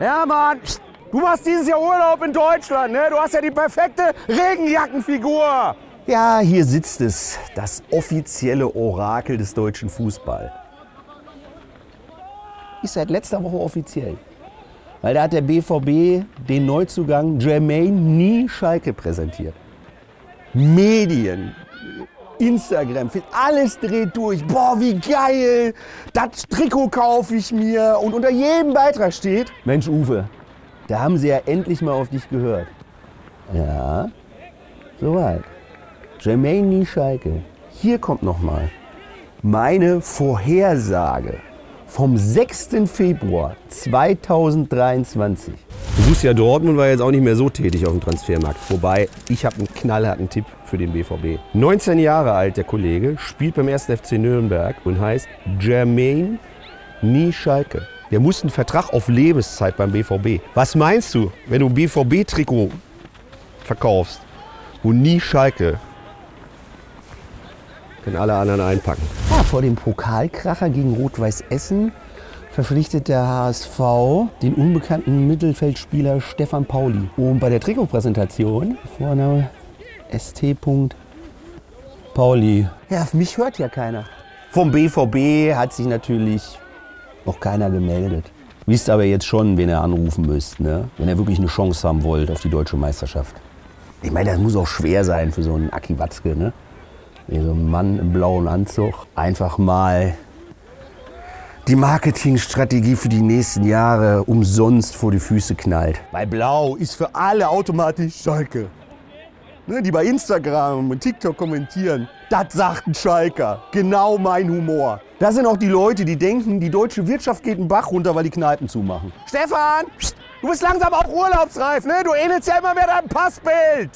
Ja, Mann. Du machst dieses Jahr Urlaub in Deutschland, ne? Du hast ja die perfekte Regenjackenfigur. Ja, hier sitzt es, das offizielle Orakel des deutschen Fußball. Ist seit letzter Woche offiziell. Weil da hat der BVB den Neuzugang Jermaine Nie Schalke präsentiert. Medien, Instagram, alles dreht durch. Boah, wie geil! Das Trikot kaufe ich mir. Und unter jedem Beitrag steht: Mensch, Uwe, da haben sie ja endlich mal auf dich gehört. Ja, soweit. Jermaine Schalke. Hier kommt nochmal meine Vorhersage vom 6. Februar 2023. Borussia Dortmund war jetzt auch nicht mehr so tätig auf dem Transfermarkt. Wobei, ich habe einen knallharten Tipp für den BVB. 19 Jahre alt der Kollege, spielt beim 1. FC Nürnberg und heißt Jermaine Schalke. Der muss einen Vertrag auf Lebenszeit beim BVB. Was meinst du, wenn du ein BVB-Trikot verkaufst, wo nie Schalke können alle anderen einpacken. Ja, vor dem Pokalkracher gegen Rot-Weiß Essen verpflichtet der HSV den unbekannten Mittelfeldspieler Stefan Pauli. Und bei der Trikotpräsentation Vorname ST. Pauli. Ja, auf mich hört ja keiner. Vom BVB hat sich natürlich noch keiner gemeldet. Wisst aber jetzt schon, wen ihr anrufen müsst, ne? wenn ihr wirklich eine Chance haben wollt auf die deutsche Meisterschaft. Ich meine, das muss auch schwer sein für so einen Aki Watzke. Ne? wie so ein Mann im blauen Anzug, einfach mal die Marketingstrategie für die nächsten Jahre umsonst vor die Füße knallt. Weil Blau ist für alle automatisch Schalke. Ne, die bei Instagram und TikTok kommentieren, das sagt ein Schalker. Genau mein Humor. Das sind auch die Leute, die denken, die deutsche Wirtschaft geht einen Bach runter, weil die Kneipen zumachen. Stefan, du bist langsam auch urlaubsreif, ne? Du ähnelst ja immer mehr deinem Passbild.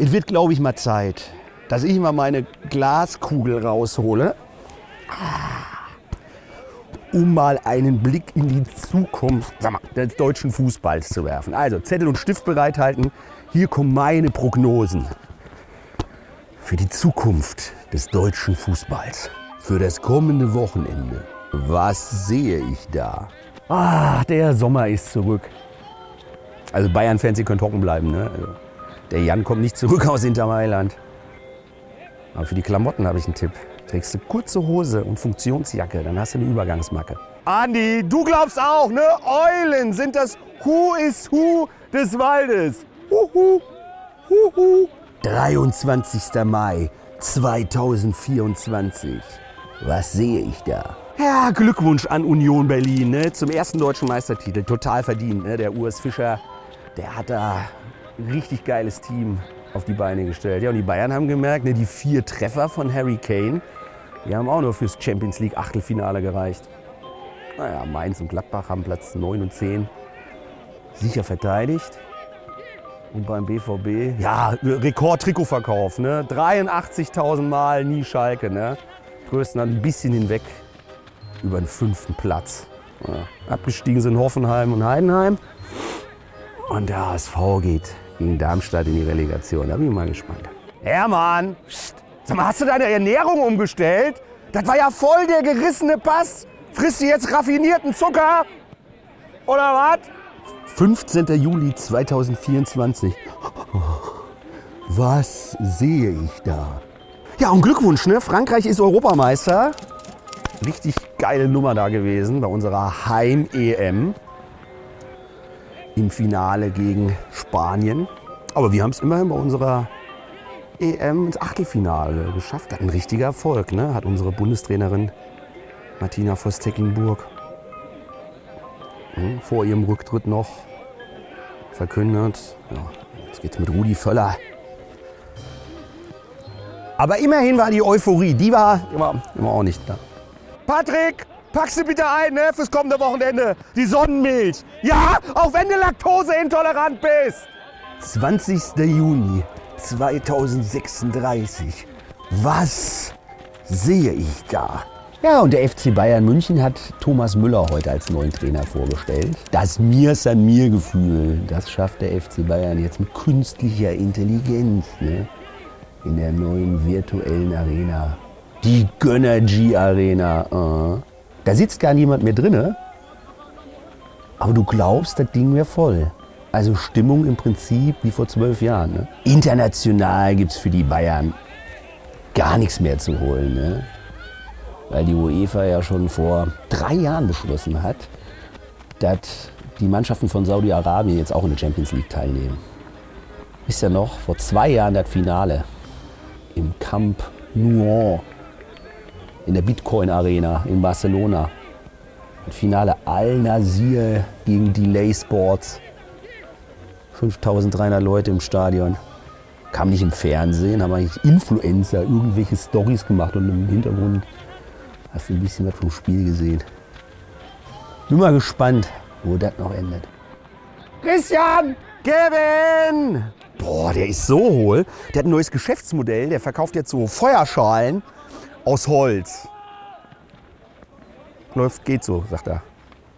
Es wird, glaube ich, mal Zeit, dass ich mal meine Glaskugel raushole, um mal einen Blick in die Zukunft mal, des deutschen Fußballs zu werfen. Also Zettel und Stift bereithalten. Hier kommen meine Prognosen für die Zukunft des deutschen Fußballs. Für das kommende Wochenende. Was sehe ich da? Ah, der Sommer ist zurück. Also Bayern-Fans, ihr könnt hocken bleiben. Ne? Also, der Jan kommt nicht zurück aus Hintermailand. Aber für die Klamotten habe ich einen Tipp. Trägst du kurze Hose und Funktionsjacke, dann hast du eine Übergangsmacke. Andi, du glaubst auch, ne? Eulen sind das Who is Who des Waldes. Huhu, huhu. 23. Mai 2024. Was sehe ich da? Ja, Glückwunsch an Union Berlin ne? zum ersten deutschen Meistertitel. Total verdient. Ne? Der Urs Fischer, der hat da ein richtig geiles Team auf die Beine gestellt. Ja, und die Bayern haben gemerkt, ne, die vier Treffer von Harry Kane, die haben auch nur fürs Champions League Achtelfinale gereicht. Naja, Mainz und Gladbach haben Platz 9 und 10 sicher verteidigt. Und beim BVB, ja, Rekord-Trikotverkauf, ne? 83.000 Mal nie Schalke, ne? Größten dann ein bisschen hinweg über den fünften Platz. Ja. Abgestiegen sind Hoffenheim und Heidenheim. Und der HSV geht gegen Darmstadt in die Relegation. Da bin ich mal gespannt. Hermann, mal, hast du deine Ernährung umgestellt? Das war ja voll der gerissene Pass. Frisst du jetzt raffinierten Zucker? Oder was? 15. Juli 2024. Was sehe ich da? Ja, und Glückwunsch, ne? Frankreich ist Europameister. Richtig geile Nummer da gewesen bei unserer Heim-EM im Finale gegen Spanien. Aber wir haben es immerhin bei unserer EM ins Achtelfinale geschafft. Hat ein richtiger Erfolg, ne? hat unsere Bundestrainerin Martina Voss-Tecklenburg hm, vor ihrem Rücktritt noch verkündet. Ja, jetzt geht's mit Rudi Völler. Aber immerhin war die Euphorie, die war immer, immer auch nicht da. Patrick, Pack sie bitte ein, ne, fürs kommende Wochenende. Die Sonnenmilch. Ja, auch wenn du laktoseintolerant bist. 20. Juni 2036. Was sehe ich da? Ja, und der FC Bayern München hat Thomas Müller heute als neuen Trainer vorgestellt. Das Mir san mir Gefühl, das schafft der FC Bayern jetzt mit künstlicher Intelligenz ne? in der neuen virtuellen Arena. Die Gönnergy Arena. Uh. Da sitzt gar niemand mehr drinne. Aber du glaubst, das Ding wäre voll. Also Stimmung im Prinzip wie vor zwölf Jahren. Ne? International gibt es für die Bayern gar nichts mehr zu holen. Ne? Weil die UEFA ja schon vor drei Jahren beschlossen hat, dass die Mannschaften von Saudi-Arabien jetzt auch in der Champions League teilnehmen. Ist ja noch vor zwei Jahren das Finale im Camp Nou in der Bitcoin Arena in Barcelona. Finale Al-Nasir gegen Delay Sports. 5300 Leute im Stadion. Kam nicht im Fernsehen, haben eigentlich Influencer irgendwelche Stories gemacht und im Hintergrund hast du ein bisschen was vom Spiel gesehen. Bin mal gespannt, wo das noch endet. Christian! Kevin! Boah, der ist so hohl. Der hat ein neues Geschäftsmodell. Der verkauft jetzt so Feuerschalen aus Holz. Läuft, geht so, sagt er.